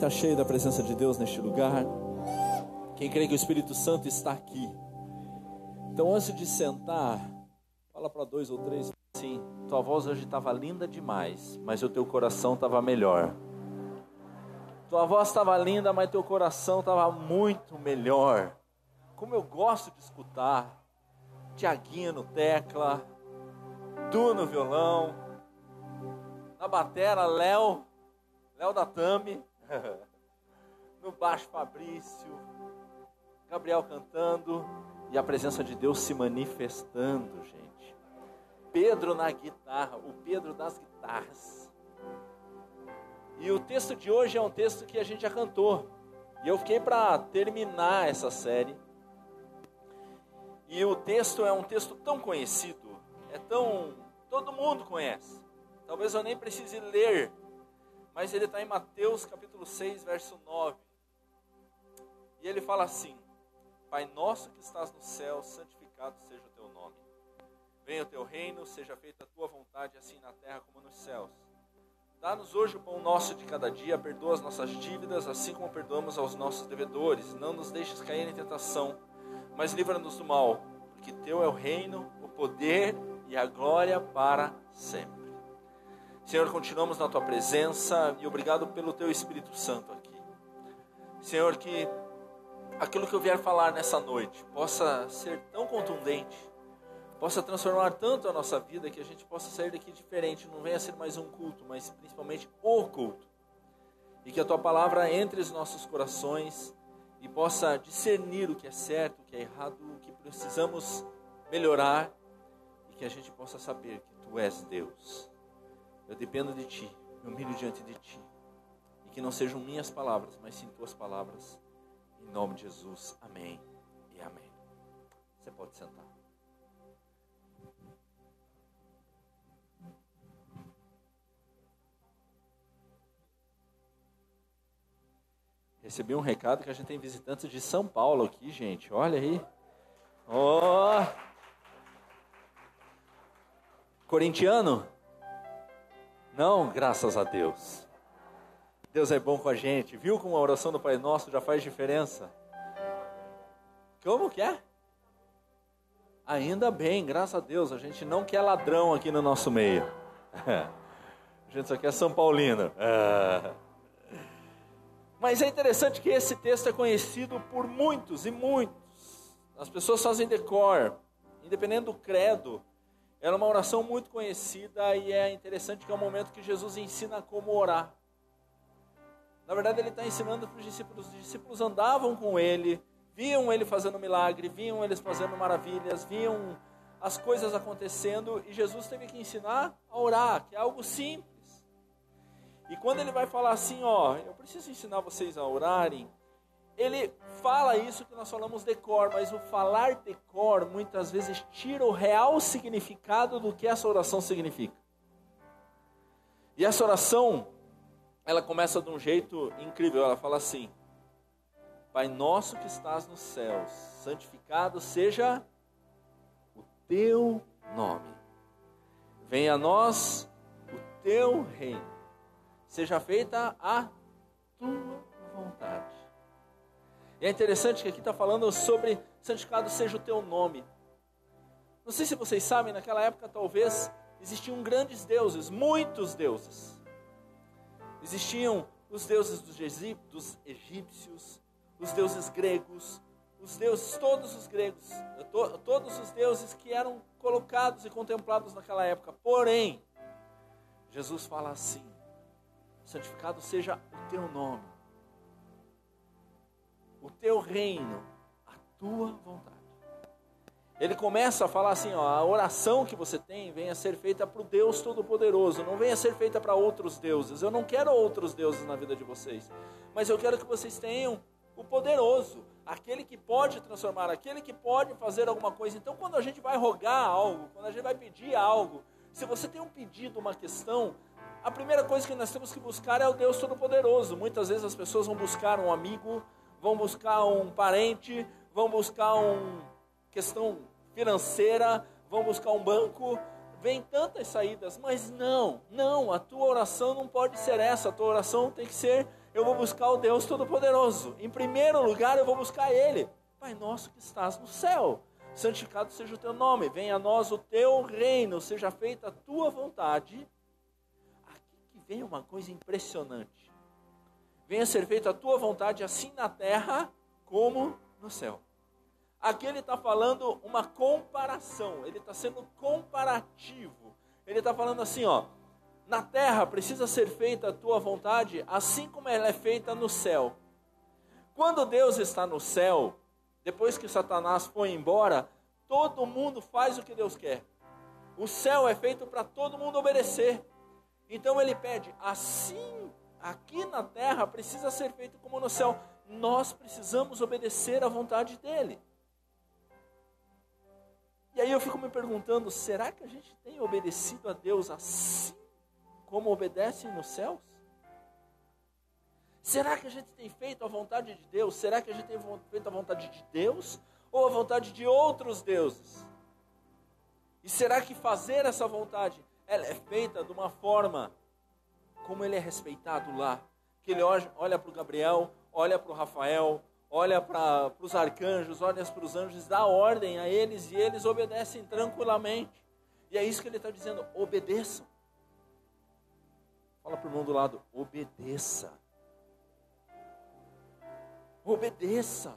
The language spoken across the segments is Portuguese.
está cheio da presença de Deus neste lugar? Quem crê que o Espírito Santo está aqui? Então, antes de sentar, fala para dois ou três assim: tua voz hoje estava linda demais, mas o teu coração estava melhor. Tua voz estava linda, mas teu coração estava muito melhor. Como eu gosto de escutar. Tiaguinho no tecla, Tu no violão, na batera, Léo, Léo da Tami, no baixo Fabrício, Gabriel cantando e a presença de Deus se manifestando, gente. Pedro na guitarra, o Pedro das guitarras. E o texto de hoje é um texto que a gente já cantou. E eu fiquei para terminar essa série. E o texto é um texto tão conhecido, é tão. todo mundo conhece. Talvez eu nem precise ler, mas ele está em Mateus capítulo 6, verso 9. E ele fala assim: Pai nosso que estás no céu, santificado seja o teu nome. Venha o teu reino, seja feita a tua vontade, assim na terra como nos céus. Dá-nos hoje o pão nosso de cada dia, perdoa as nossas dívidas, assim como perdoamos aos nossos devedores. Não nos deixes cair em tentação, mas livra-nos do mal, porque teu é o reino, o poder e a glória para sempre. Senhor, continuamos na tua presença e obrigado pelo teu Espírito Santo aqui. Senhor, que aquilo que eu vier falar nessa noite possa ser tão contundente, possa transformar tanto a nossa vida que a gente possa sair daqui diferente, não venha ser mais um culto, mas principalmente o culto. E que a tua palavra entre os nossos corações e possa discernir o que é certo, o que é errado, o que precisamos melhorar e que a gente possa saber que tu és Deus eu dependo de Ti, me humilho diante de Ti. E que não sejam minhas palavras, mas sim Tuas palavras. Em nome de Jesus. Amém e amém. Você pode sentar. Recebi um recado que a gente tem visitantes de São Paulo aqui, gente. Olha aí. Ó. Oh. Corintiano? Não, graças a Deus. Deus é bom com a gente. Viu como a oração do Pai Nosso já faz diferença? Como que é? Ainda bem, graças a Deus. A gente não quer ladrão aqui no nosso meio. A gente só quer São Paulino. Mas é interessante que esse texto é conhecido por muitos e muitos. As pessoas fazem decor, independente do credo. Era uma oração muito conhecida e é interessante que é o momento que Jesus ensina como orar. Na verdade, ele está ensinando para os discípulos. Os discípulos andavam com ele, viam ele fazendo milagre, viam eles fazendo maravilhas, viam as coisas acontecendo e Jesus teve que ensinar a orar, que é algo simples. E quando ele vai falar assim, ó, eu preciso ensinar vocês a orarem, ele fala isso que nós falamos decor, mas o falar decor muitas vezes tira o real significado do que essa oração significa. E essa oração, ela começa de um jeito incrível, ela fala assim: Pai nosso que estás nos céus, santificado seja o teu nome. Venha a nós o teu reino. Seja feita a tua vontade e é interessante que aqui está falando sobre santificado seja o teu nome. Não sei se vocês sabem, naquela época talvez existiam grandes deuses, muitos deuses. Existiam os deuses dos egípcios, os deuses gregos, os deuses, todos os gregos, to, todos os deuses que eram colocados e contemplados naquela época. Porém, Jesus fala assim: santificado seja o teu nome o teu reino, a tua vontade. Ele começa a falar assim: ó, a oração que você tem venha ser feita para o Deus Todo-Poderoso, não venha ser feita para outros deuses. Eu não quero outros deuses na vida de vocês, mas eu quero que vocês tenham o poderoso, aquele que pode transformar, aquele que pode fazer alguma coisa. Então, quando a gente vai rogar algo, quando a gente vai pedir algo, se você tem um pedido, uma questão, a primeira coisa que nós temos que buscar é o Deus Todo-Poderoso. Muitas vezes as pessoas vão buscar um amigo, vão buscar um parente, vão buscar uma questão financeira, vão buscar um banco. Vem tantas saídas, mas não, não, a tua oração não pode ser essa, a tua oração tem que ser eu vou buscar o Deus Todo-Poderoso. Em primeiro lugar, eu vou buscar Ele. Pai nosso que estás no céu, santificado seja o teu nome, venha a nós o teu reino, seja feita a tua vontade. Aqui que vem uma coisa impressionante. Venha ser feita a tua vontade, assim na terra como no céu. Aqui ele está falando uma comparação, ele está sendo comparativo. Ele está falando assim, ó, na terra precisa ser feita a tua vontade, assim como ela é feita no céu. Quando Deus está no céu, depois que Satanás foi embora, todo mundo faz o que Deus quer. O céu é feito para todo mundo obedecer. Então ele pede, assim aqui na terra precisa ser feito como no céu. Nós precisamos obedecer à vontade dele. E aí eu fico me perguntando: será que a gente tem obedecido a Deus assim como obedecem nos céus? Será que a gente tem feito a vontade de Deus? Será que a gente tem feito a vontade de Deus ou a vontade de outros deuses? E será que fazer essa vontade ela é feita de uma forma como ele é respeitado lá? Que ele olha para o Gabriel, olha para o Rafael, olha para os arcanjos, olha para os anjos, dá ordem a eles e eles obedecem tranquilamente. E é isso que ele está dizendo: obedeçam. Fala para o irmão do lado: obedeça. Obedeça.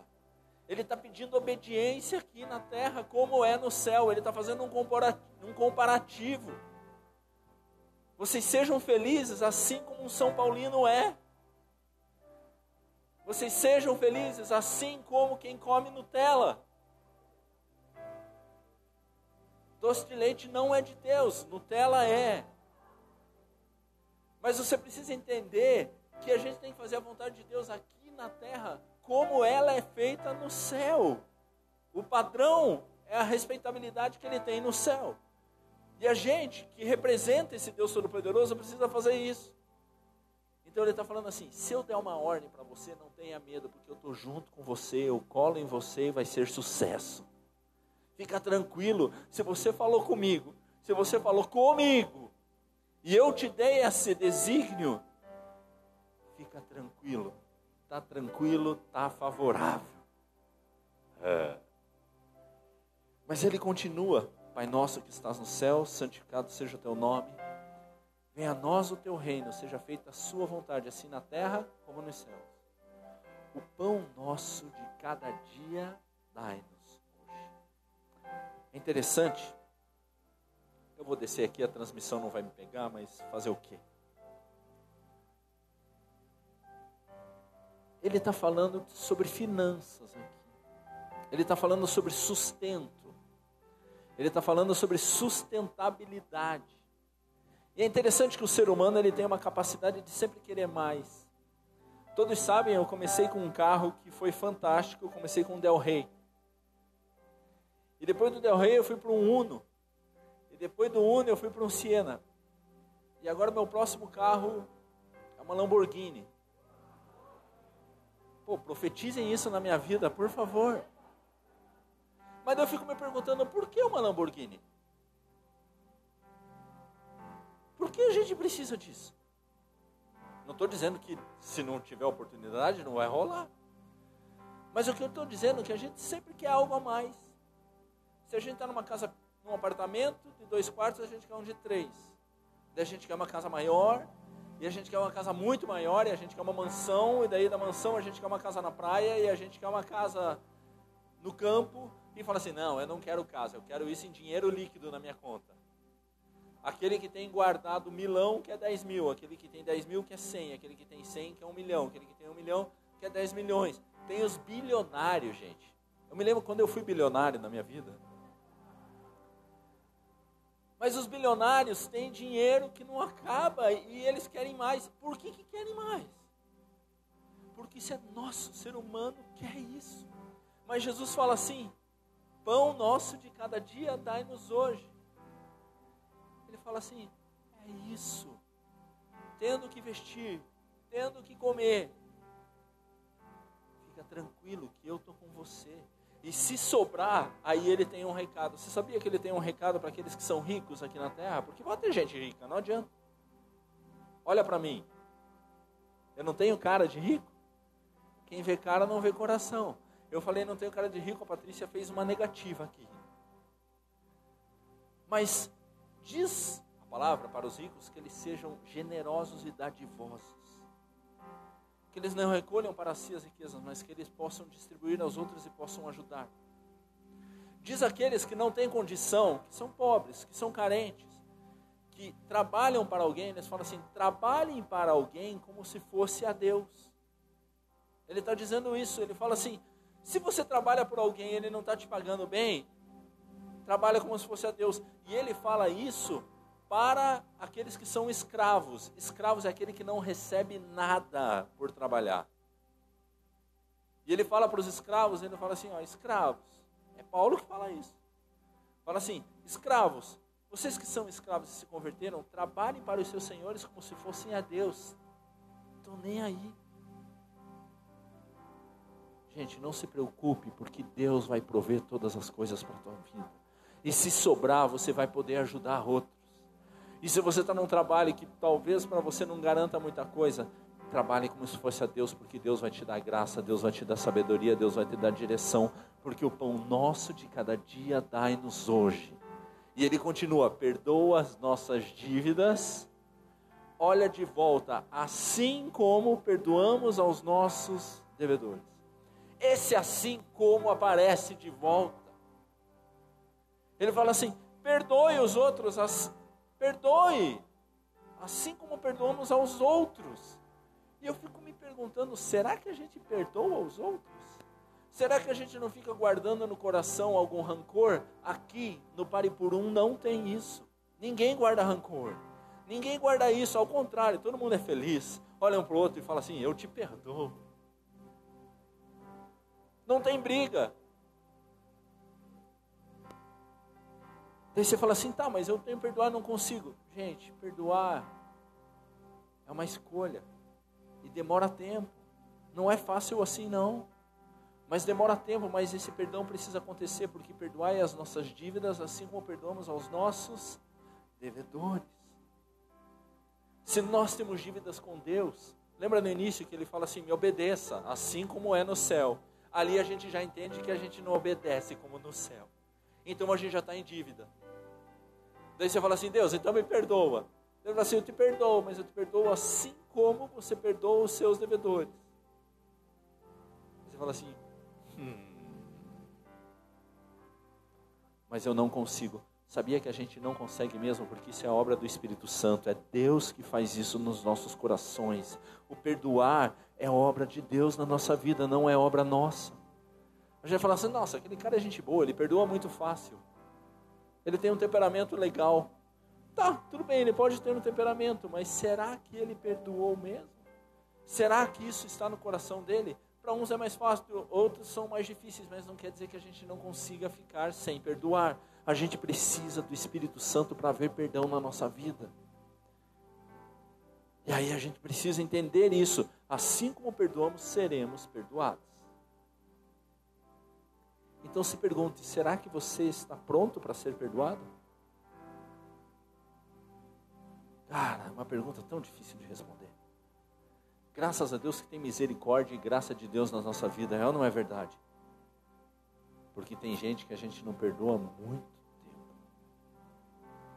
Ele está pedindo obediência aqui na terra, como é no céu. Ele está fazendo um comparativo. Vocês sejam felizes assim como um São Paulino é. Vocês sejam felizes assim como quem come Nutella. Doce de leite não é de Deus, Nutella é. Mas você precisa entender que a gente tem que fazer a vontade de Deus aqui na terra, como ela é feita no céu. O padrão é a respeitabilidade que ele tem no céu. E a gente que representa esse Deus Todo-Poderoso precisa fazer isso. Então ele está falando assim: se eu der uma ordem para você, não tenha medo, porque eu estou junto com você, eu colo em você e vai ser sucesso. Fica tranquilo, se você falou comigo, se você falou comigo, e eu te dei esse desígnio, fica tranquilo, está tranquilo, está favorável. É. Mas ele continua: Pai nosso que estás no céu, santificado seja o teu nome Venha a nós o teu reino, seja feita a sua vontade, assim na terra como nos céus. O pão nosso de cada dia dai-nos hoje. É interessante, eu vou descer aqui, a transmissão não vai me pegar, mas fazer o quê? Ele está falando sobre finanças aqui. Ele está falando sobre sustento. Ele está falando sobre sustentabilidade. E é interessante que o ser humano ele tem uma capacidade de sempre querer mais. Todos sabem, eu comecei com um carro que foi fantástico, eu comecei com um Del Rey. E depois do Del Rey eu fui para um Uno. E depois do Uno eu fui para um Siena. E agora meu próximo carro é uma Lamborghini. Pô, profetizem isso na minha vida, por favor. Mas eu fico me perguntando, por que uma Lamborghini? Por que a gente precisa disso? Não estou dizendo que se não tiver oportunidade não vai rolar. Mas o que eu estou dizendo é que a gente sempre quer algo a mais. Se a gente está numa casa, num apartamento de dois quartos, a gente quer um de três. Daí a gente quer uma casa maior, e a gente quer uma casa muito maior, e a gente quer uma mansão, e daí da mansão a gente quer uma casa na praia, e a gente quer uma casa no campo, e fala assim, não, eu não quero casa, eu quero isso em dinheiro líquido na minha conta. Aquele que tem guardado milão quer 10 mil, aquele que tem 10 mil quer 100, aquele que tem 100 quer 1 milhão, aquele que tem 1 milhão quer 10 milhões. Tem os bilionários, gente. Eu me lembro quando eu fui bilionário na minha vida. Mas os bilionários têm dinheiro que não acaba e eles querem mais. Por que, que querem mais? Porque isso é nosso, o ser humano quer isso. Mas Jesus fala assim: pão nosso de cada dia dai-nos hoje fala assim: é isso. Tendo que vestir, tendo que comer, fica tranquilo que eu estou com você. E se sobrar, aí ele tem um recado. Você sabia que ele tem um recado para aqueles que são ricos aqui na terra? Porque vai ter gente rica, não adianta. Olha para mim. Eu não tenho cara de rico? Quem vê cara não vê coração. Eu falei, não tenho cara de rico, a Patrícia fez uma negativa aqui. Mas diz a palavra para os ricos que eles sejam generosos e dadivosos. Que eles não recolham para si as riquezas, mas que eles possam distribuir aos outros e possam ajudar. Diz aqueles que não têm condição, que são pobres, que são carentes, que trabalham para alguém, eles falam assim: trabalhem para alguém como se fosse a Deus. Ele está dizendo isso, ele fala assim: se você trabalha por alguém e ele não está te pagando bem, trabalha como se fosse a Deus. E ele fala isso para aqueles que são escravos. Escravos é aquele que não recebe nada por trabalhar. E ele fala para os escravos, ele fala assim, ó, escravos. É Paulo que fala isso. Fala assim, escravos, vocês que são escravos e se converteram, trabalhem para os seus senhores como se fossem a Deus. Estão nem aí. Gente, não se preocupe, porque Deus vai prover todas as coisas para a tua vida. E se sobrar, você vai poder ajudar outros. E se você está num trabalho que talvez para você não garanta muita coisa, trabalhe como se fosse a Deus, porque Deus vai te dar graça, Deus vai te dar sabedoria, Deus vai te dar direção, porque o pão nosso de cada dia dai-nos hoje. E ele continua: perdoa as nossas dívidas, olha de volta, assim como perdoamos aos nossos devedores. Esse assim como aparece de volta. Ele fala assim: perdoe os outros, as, perdoe, assim como perdoamos aos outros. E eu fico me perguntando: será que a gente perdoa os outros? Será que a gente não fica guardando no coração algum rancor? Aqui no Paripurum não tem isso. Ninguém guarda rancor. Ninguém guarda isso, ao contrário, todo mundo é feliz. Olha um para o outro e fala assim: Eu te perdoo. Não tem briga. Daí você fala assim, tá, mas eu tenho que perdoar, não consigo. Gente, perdoar é uma escolha. E demora tempo. Não é fácil assim, não. Mas demora tempo, mas esse perdão precisa acontecer, porque perdoar é as nossas dívidas, assim como perdoamos aos nossos devedores. Se nós temos dívidas com Deus, lembra no início que ele fala assim: me obedeça, assim como é no céu ali a gente já entende que a gente não obedece como no céu. Então a gente já está em dívida. Daí você fala assim, Deus, então me perdoa. Deus fala assim, eu te perdoo, mas eu te perdoo assim como você perdoa os seus devedores. Você fala assim, hum, mas eu não consigo. Sabia que a gente não consegue mesmo, porque isso é obra do Espírito Santo, é Deus que faz isso nos nossos corações. O perdoar é obra de Deus na nossa vida, não é obra nossa. A gente vai falar assim: nossa, aquele cara é gente boa, ele perdoa muito fácil. Ele tem um temperamento legal. Tá, tudo bem, ele pode ter um temperamento, mas será que ele perdoou mesmo? Será que isso está no coração dele? Para uns é mais fácil, outros são mais difíceis, mas não quer dizer que a gente não consiga ficar sem perdoar. A gente precisa do Espírito Santo para ver perdão na nossa vida. E aí a gente precisa entender isso. Assim como perdoamos, seremos perdoados. Então se pergunte: será que você está pronto para ser perdoado? Cara, é uma pergunta tão difícil de responder. Graças a Deus que tem misericórdia e graça de Deus na nossa vida, é ou não é verdade? Porque tem gente que a gente não perdoa muito tempo.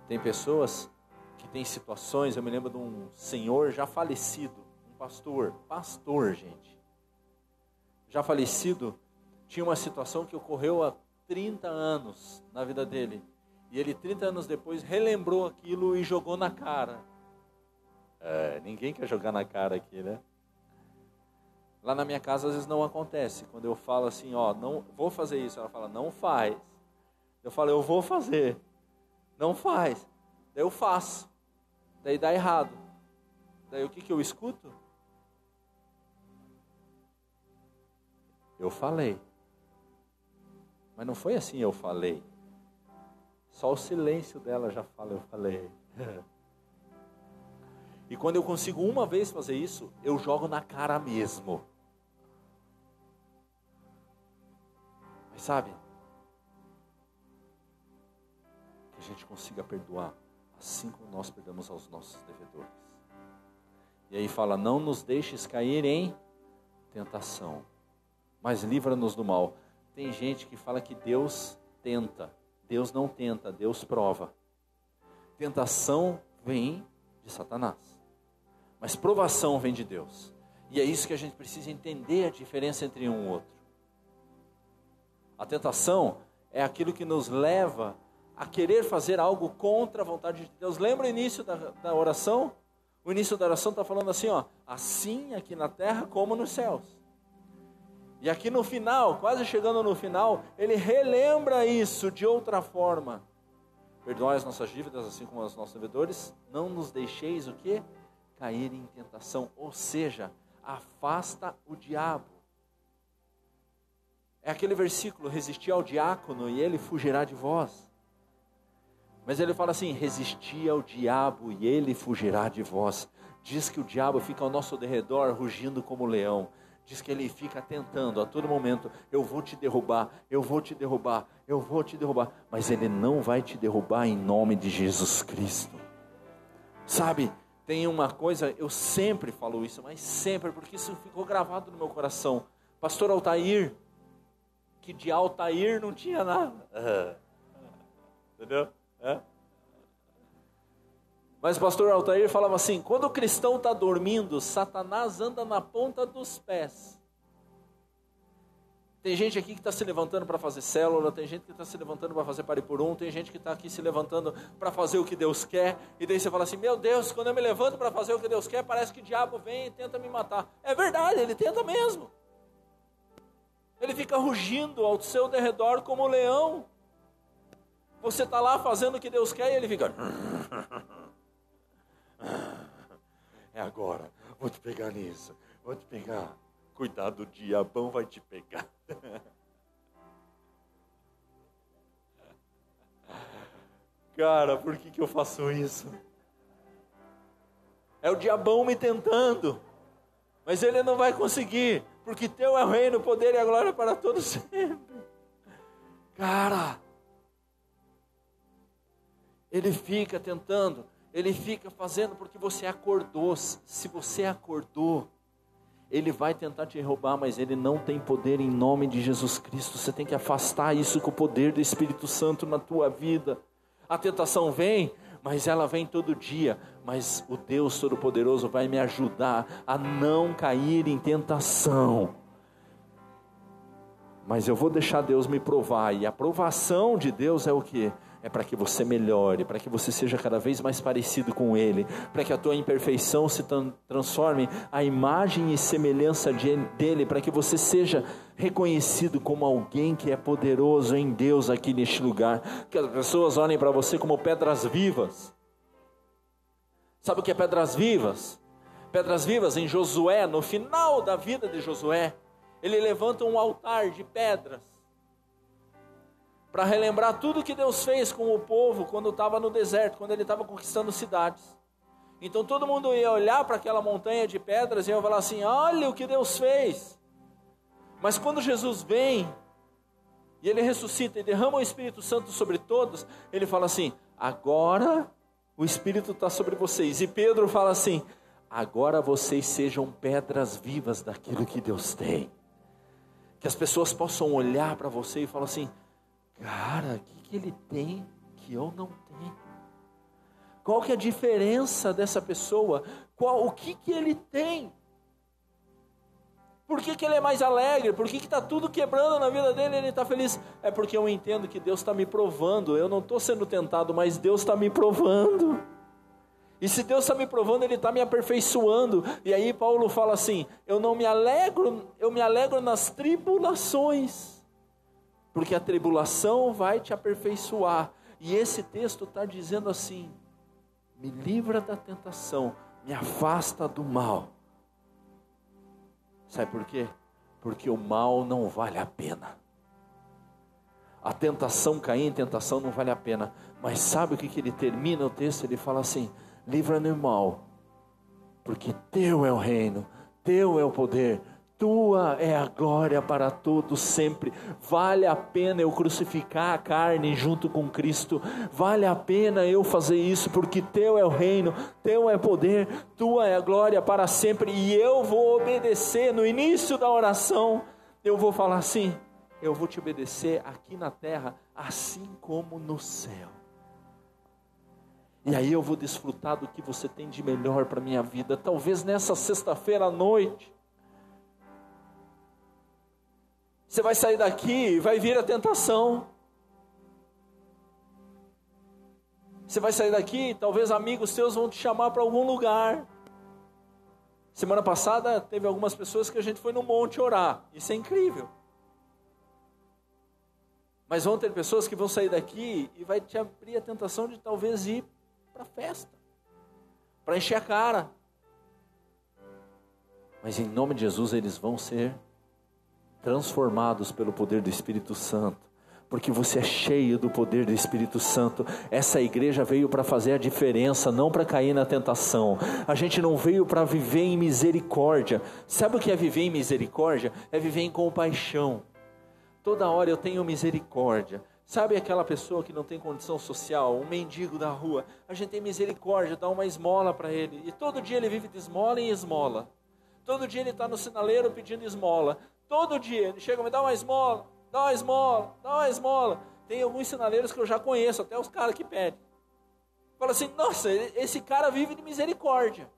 Tem pessoas que têm situações, eu me lembro de um senhor já falecido, pastor, pastor, gente. Já falecido, tinha uma situação que ocorreu há 30 anos na vida dele. E ele, 30 anos depois, relembrou aquilo e jogou na cara. É, ninguém quer jogar na cara aqui, né? Lá na minha casa às vezes não acontece. Quando eu falo assim, ó, não vou fazer isso, ela fala, não faz. Eu falo, eu vou fazer. Não faz. Daí eu faço. Daí dá errado. Daí o que, que eu escuto? Eu falei. Mas não foi assim eu falei. Só o silêncio dela já fala, eu falei. e quando eu consigo uma vez fazer isso, eu jogo na cara mesmo. Mas sabe? Que a gente consiga perdoar assim como nós perdoamos aos nossos devedores. E aí fala: Não nos deixes cair em tentação, mas livra-nos do mal. Tem gente que fala que Deus tenta. Deus não tenta, Deus prova. Tentação vem de Satanás, mas provação vem de Deus. E é isso que a gente precisa entender a diferença entre um e outro. A tentação é aquilo que nos leva a querer fazer algo contra a vontade de Deus. Lembra o início da, da oração? O início da oração está falando assim, ó, assim aqui na terra como nos céus. E aqui no final, quase chegando no final, ele relembra isso de outra forma. Perdoai as nossas dívidas, assim como os nossos devedores. Não nos deixeis o que? Cair em tentação. Ou seja, afasta o diabo. É aquele versículo: resistir ao diácono e ele fugirá de vós. Mas ele fala assim: resistir ao diabo e ele fugirá de vós. Diz que o diabo fica ao nosso derredor, rugindo como leão. Diz que ele fica tentando a todo momento: eu vou te derrubar, eu vou te derrubar, eu vou te derrubar. Mas ele não vai te derrubar em nome de Jesus Cristo. Sabe, tem uma coisa, eu sempre falo isso, mas sempre, porque isso ficou gravado no meu coração. Pastor Altair, que de Altair não tinha nada. Entendeu? É? Mas o pastor Altair falava assim: quando o cristão está dormindo, Satanás anda na ponta dos pés. Tem gente aqui que está se levantando para fazer célula, tem gente que está se levantando para fazer pare por um, tem gente que está aqui se levantando para fazer o que Deus quer, e daí você fala assim: Meu Deus, quando eu me levanto para fazer o que Deus quer, parece que o diabo vem e tenta me matar. É verdade, ele tenta mesmo. Ele fica rugindo ao seu derredor como um leão. Você está lá fazendo o que Deus quer e ele fica. É agora, vou te pegar nisso, vou te pegar. Cuidado, o diabão vai te pegar. Cara, por que, que eu faço isso? É o diabão me tentando, mas ele não vai conseguir, porque teu é o reino, o poder e a glória para todos sempre. Cara, ele fica tentando, ele fica fazendo porque você acordou. Se você acordou, ele vai tentar te roubar, mas ele não tem poder em nome de Jesus Cristo. Você tem que afastar isso com o poder do Espírito Santo na tua vida. A tentação vem, mas ela vem todo dia. Mas o Deus Todo-Poderoso vai me ajudar a não cair em tentação. Mas eu vou deixar Deus me provar, e a provação de Deus é o que? É para que você melhore, para que você seja cada vez mais parecido com Ele, para que a tua imperfeição se transforme a imagem e semelhança de, dele, para que você seja reconhecido como alguém que é poderoso em Deus aqui neste lugar, que as pessoas olhem para você como pedras vivas. Sabe o que é pedras vivas? Pedras vivas em Josué, no final da vida de Josué, ele levanta um altar de pedras para relembrar tudo que Deus fez com o povo quando estava no deserto, quando ele estava conquistando cidades. Então todo mundo ia olhar para aquela montanha de pedras e ia falar assim: olha o que Deus fez. Mas quando Jesus vem e ele ressuscita e derrama o Espírito Santo sobre todos, ele fala assim: agora o Espírito está sobre vocês. E Pedro fala assim: agora vocês sejam pedras vivas daquilo que Deus tem. Que as pessoas possam olhar para você e falar assim: Cara, o que, que ele tem que eu não tenho? Qual que é a diferença dessa pessoa? Qual, o que, que ele tem? Por que, que ele é mais alegre? Por que está tudo quebrando na vida dele e ele está feliz? É porque eu entendo que Deus está me provando. Eu não estou sendo tentado, mas Deus está me provando. E se Deus está me provando, Ele está me aperfeiçoando. E aí Paulo fala assim: eu não me alegro, eu me alegro nas tribulações porque a tribulação vai te aperfeiçoar. E esse texto está dizendo assim: me livra da tentação, me afasta do mal. Sabe por quê? Porque o mal não vale a pena. A tentação cair em tentação não vale a pena. Mas sabe o que, que ele termina o texto? Ele fala assim: livra-me do mal, porque teu é o reino, teu é o poder, tua é a glória para todos sempre. Vale a pena eu crucificar a carne junto com Cristo. Vale a pena eu fazer isso, porque teu é o reino, teu é poder, tua é a glória para sempre. E eu vou obedecer. No início da oração, eu vou falar assim: eu vou te obedecer aqui na terra, assim como no céu. E aí eu vou desfrutar do que você tem de melhor para minha vida. Talvez nessa sexta-feira à noite Você vai sair daqui e vai vir a tentação. Você vai sair daqui, talvez amigos seus vão te chamar para algum lugar. Semana passada teve algumas pessoas que a gente foi no monte orar. Isso é incrível. Mas vão ter pessoas que vão sair daqui e vai te abrir a tentação de talvez ir para a festa, para encher a cara. Mas em nome de Jesus eles vão ser transformados pelo poder do Espírito Santo, porque você é cheio do poder do Espírito Santo. Essa igreja veio para fazer a diferença, não para cair na tentação. A gente não veio para viver em misericórdia. Sabe o que é viver em misericórdia? É viver em compaixão. Toda hora eu tenho misericórdia. Sabe aquela pessoa que não tem condição social, um mendigo da rua? A gente tem misericórdia, dá uma esmola para ele. E todo dia ele vive de esmola em esmola. Todo dia ele está no sinaleiro pedindo esmola. Todo dia ele chega, me dá uma esmola, dá uma esmola, dá uma esmola. Tem alguns sinaleiros que eu já conheço, até os caras que pedem. Fala assim, nossa, esse cara vive de misericórdia.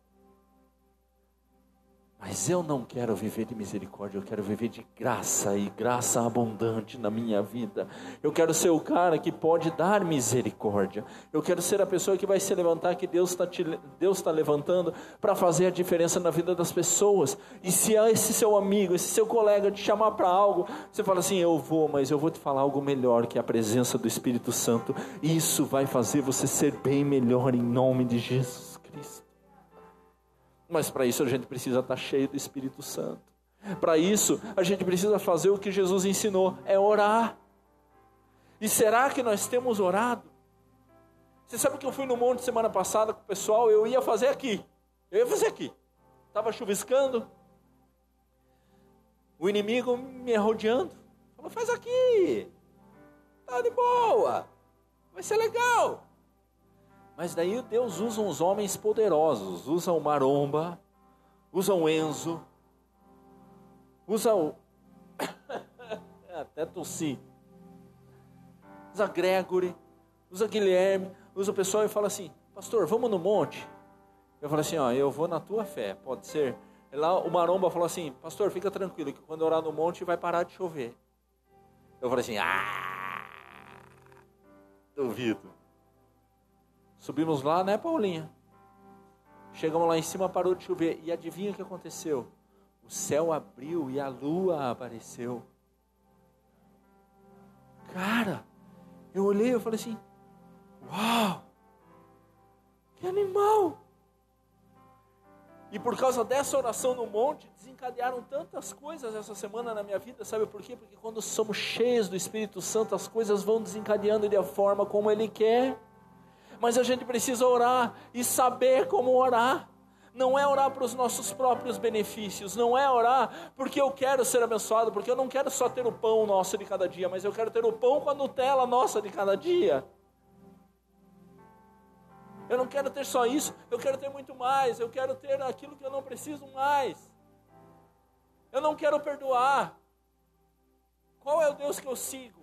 Mas eu não quero viver de misericórdia, eu quero viver de graça e graça abundante na minha vida. Eu quero ser o cara que pode dar misericórdia. Eu quero ser a pessoa que vai se levantar, que Deus está tá levantando para fazer a diferença na vida das pessoas. E se esse seu amigo, esse seu colega te chamar para algo, você fala assim: Eu vou, mas eu vou te falar algo melhor que a presença do Espírito Santo. Isso vai fazer você ser bem melhor em nome de Jesus Cristo. Mas para isso a gente precisa estar tá cheio do Espírito Santo. Para isso a gente precisa fazer o que Jesus ensinou: é orar. E será que nós temos orado? Você sabe que eu fui no monte semana passada com o pessoal, eu ia fazer aqui. Eu ia fazer aqui. Estava chuviscando. O inimigo me rodeando. Falou, faz aqui. Tá de boa. Vai ser legal. Mas daí Deus usa uns homens poderosos, usa o Maromba, usa o Enzo, usa o. Até tossi. Usa Gregory, usa Guilherme, usa o pessoal e fala assim: Pastor, vamos no monte? Eu falo assim: Ó, eu vou na tua fé, pode ser. E lá o Maromba falou assim: Pastor, fica tranquilo, que quando orar no monte vai parar de chover. Eu falei assim: Ah, duvido. Subimos lá, né, Paulinha? Chegamos lá em cima, parou de chover. E adivinha o que aconteceu? O céu abriu e a lua apareceu. Cara, eu olhei e falei assim: Uau! Que animal! E por causa dessa oração no monte, desencadearam tantas coisas essa semana na minha vida, sabe por quê? Porque quando somos cheios do Espírito Santo, as coisas vão desencadeando de a forma como Ele quer mas a gente precisa orar e saber como orar. Não é orar para os nossos próprios benefícios, não é orar porque eu quero ser abençoado, porque eu não quero só ter o pão nosso de cada dia, mas eu quero ter o pão com a Nutella nossa de cada dia. Eu não quero ter só isso, eu quero ter muito mais, eu quero ter aquilo que eu não preciso mais. Eu não quero perdoar. Qual é o Deus que eu sigo?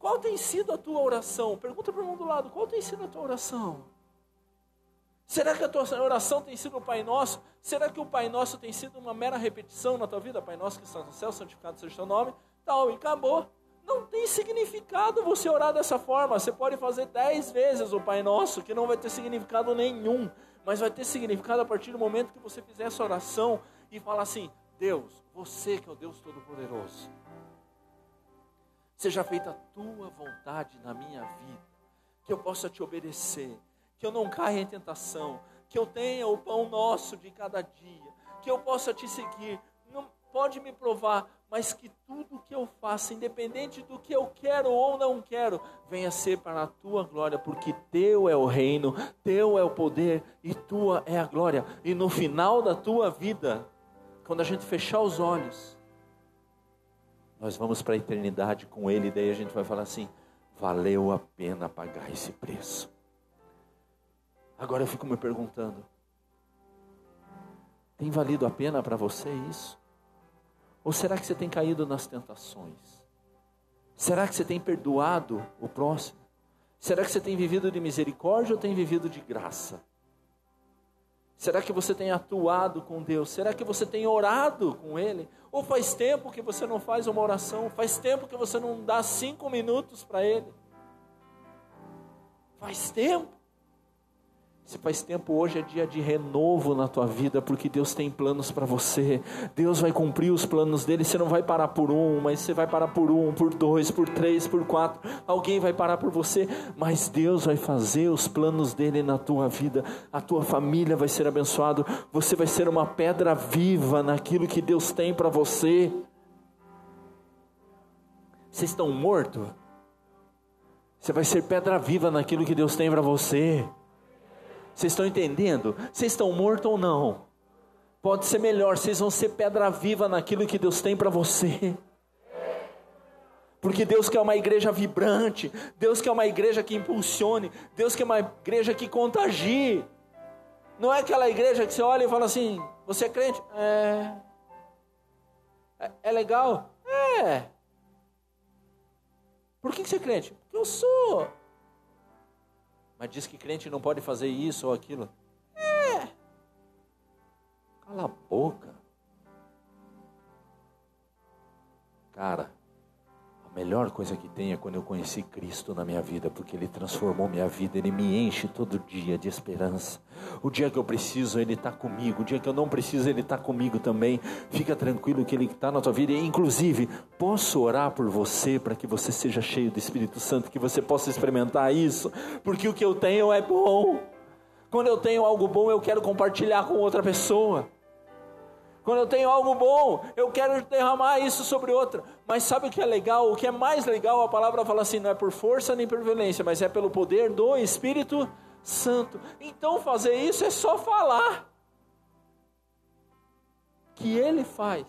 Qual tem sido a tua oração? Pergunta para o irmão do lado: qual tem sido a tua oração? Será que a tua oração tem sido o Pai Nosso? Será que o Pai Nosso tem sido uma mera repetição na tua vida? Pai Nosso que está no céu, santificado seja o teu nome, tal, e acabou. Não tem significado você orar dessa forma. Você pode fazer dez vezes o Pai Nosso, que não vai ter significado nenhum, mas vai ter significado a partir do momento que você fizer essa oração e falar assim: Deus, você que é o Deus Todo-Poderoso, seja feita a tua vontade na minha vida, que eu possa te obedecer, que eu não caia em tentação, que eu tenha o pão nosso de cada dia, que eu possa te seguir. Não pode me provar, mas que tudo que eu faça, independente do que eu quero ou não quero, venha ser para a tua glória, porque teu é o reino, teu é o poder e tua é a glória. E no final da tua vida, quando a gente fechar os olhos, nós vamos para a eternidade com Ele, e daí a gente vai falar assim: valeu a pena pagar esse preço. Agora eu fico me perguntando: tem valido a pena para você isso? Ou será que você tem caído nas tentações? Será que você tem perdoado o próximo? Será que você tem vivido de misericórdia ou tem vivido de graça? Será que você tem atuado com Deus? Será que você tem orado com Ele? Ou faz tempo que você não faz uma oração? Faz tempo que você não dá cinco minutos para Ele? Faz tempo. Se faz tempo, hoje é dia de renovo na tua vida, porque Deus tem planos para você. Deus vai cumprir os planos dele. Você não vai parar por um, mas você vai parar por um, por dois, por três, por quatro. Alguém vai parar por você, mas Deus vai fazer os planos dele na tua vida. A tua família vai ser abençoada. Você vai ser uma pedra viva naquilo que Deus tem para você. Vocês estão mortos? Você vai ser pedra viva naquilo que Deus tem para você. Vocês estão entendendo? Vocês estão mortos ou não? Pode ser melhor, vocês vão ser pedra viva naquilo que Deus tem para você. Porque Deus quer uma igreja vibrante, Deus quer uma igreja que impulsione, Deus quer uma igreja que contagie. Não é aquela igreja que você olha e fala assim: você é crente? É. É, é legal? É. Por que, que você é crente? Porque eu sou mas diz que crente não pode fazer isso ou aquilo. É. Cala a boca. Cara, a melhor coisa que tem é quando eu conheci Cristo na minha vida, porque Ele transformou minha vida, Ele me enche todo dia de esperança. O dia que eu preciso, Ele está comigo. O dia que eu não preciso, Ele está comigo também. Fica tranquilo que Ele está na tua vida. E, inclusive, posso orar por você para que você seja cheio do Espírito Santo, que você possa experimentar isso, porque o que eu tenho é bom. Quando eu tenho algo bom, eu quero compartilhar com outra pessoa. Quando eu tenho algo bom, eu quero derramar isso sobre outra. Mas sabe o que é legal? O que é mais legal? A palavra fala assim: não é por força nem por violência, mas é pelo poder do Espírito Santo. Então fazer isso é só falar. Que Ele faz.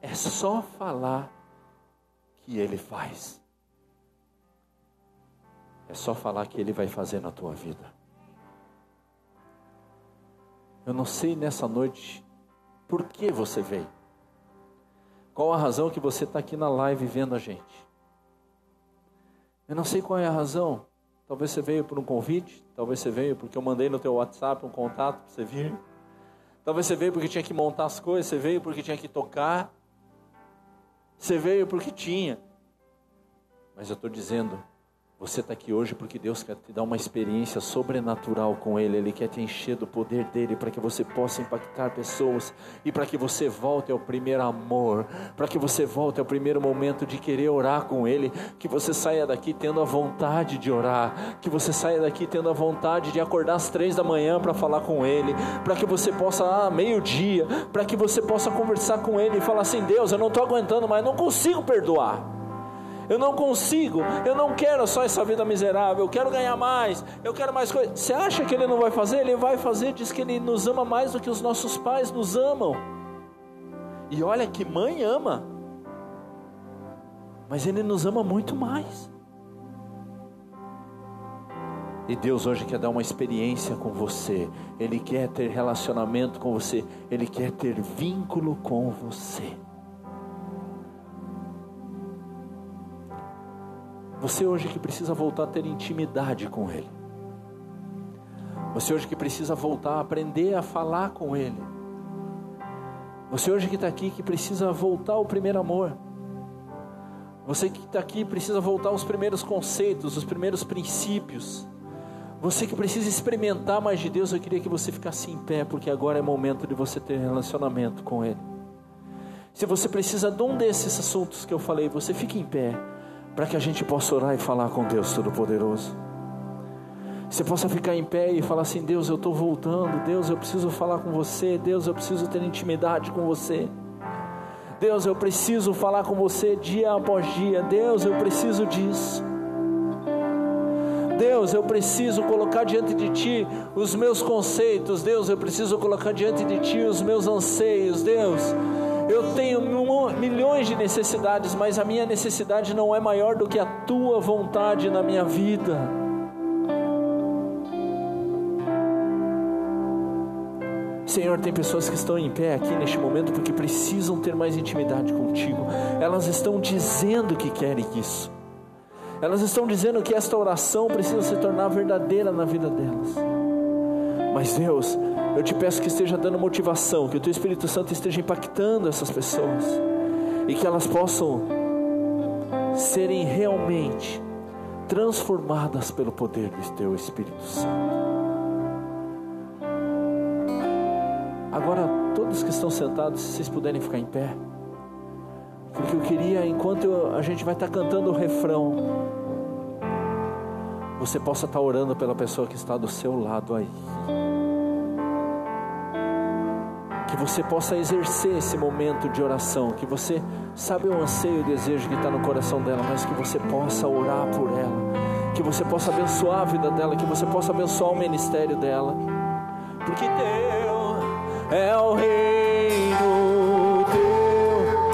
É só falar que Ele faz. É só falar que Ele vai fazer na tua vida. Eu não sei nessa noite por que você veio. Qual a razão que você está aqui na live vendo a gente? Eu não sei qual é a razão. Talvez você veio por um convite, talvez você veio porque eu mandei no teu WhatsApp um contato para você vir. Talvez você veio porque tinha que montar as coisas, você veio porque tinha que tocar. Você veio porque tinha. Mas eu estou dizendo, você está aqui hoje porque Deus quer te dar uma experiência sobrenatural com Ele. Ele quer te encher do poder dele para que você possa impactar pessoas e para que você volte ao primeiro amor, para que você volte ao primeiro momento de querer orar com Ele. Que você saia daqui tendo a vontade de orar, que você saia daqui tendo a vontade de acordar às três da manhã para falar com Ele, para que você possa, ah, meio-dia, para que você possa conversar com Ele e falar assim: Deus, eu não estou aguentando mais, não consigo perdoar. Eu não consigo, eu não quero só essa vida miserável, eu quero ganhar mais, eu quero mais coisas. Você acha que ele não vai fazer? Ele vai fazer, diz que ele nos ama mais do que os nossos pais nos amam. E olha que mãe ama, mas ele nos ama muito mais. E Deus hoje quer dar uma experiência com você, Ele quer ter relacionamento com você, Ele quer ter vínculo com você. Você hoje que precisa voltar a ter intimidade com Ele. Você hoje que precisa voltar a aprender a falar com Ele. Você hoje que está aqui que precisa voltar ao primeiro amor. Você que está aqui precisa voltar aos primeiros conceitos, os primeiros princípios. Você que precisa experimentar mais de Deus, eu queria que você ficasse em pé, porque agora é momento de você ter relacionamento com Ele. Se você precisa de um desses assuntos que eu falei, você fique em pé para que a gente possa orar e falar com Deus Todo-Poderoso. Você possa ficar em pé e falar assim: Deus, eu estou voltando. Deus, eu preciso falar com você. Deus, eu preciso ter intimidade com você. Deus, eu preciso falar com você dia após dia. Deus, eu preciso disso. Deus, eu preciso colocar diante de Ti os meus conceitos. Deus, eu preciso colocar diante de Ti os meus anseios. Deus, Eu tenho milhões de necessidades, mas a minha necessidade não é maior do que a tua vontade na minha vida. Senhor, tem pessoas que estão em pé aqui neste momento porque precisam ter mais intimidade contigo. Elas estão dizendo que querem isso. Elas estão dizendo que esta oração precisa se tornar verdadeira na vida delas. Mas Deus, eu te peço que esteja dando motivação, que o teu Espírito Santo esteja impactando essas pessoas e que elas possam serem realmente transformadas pelo poder do teu Espírito Santo. Agora, todos que estão sentados, se vocês puderem ficar em pé, porque eu queria, enquanto a gente vai estar cantando o refrão, você possa estar orando pela pessoa que está do seu lado aí. Que você possa exercer esse momento de oração, que você sabe o anseio e o desejo que está no coração dela, mas que você possa orar por ela, que você possa abençoar a vida dela, que você possa abençoar o ministério dela, porque Deus é o Rei.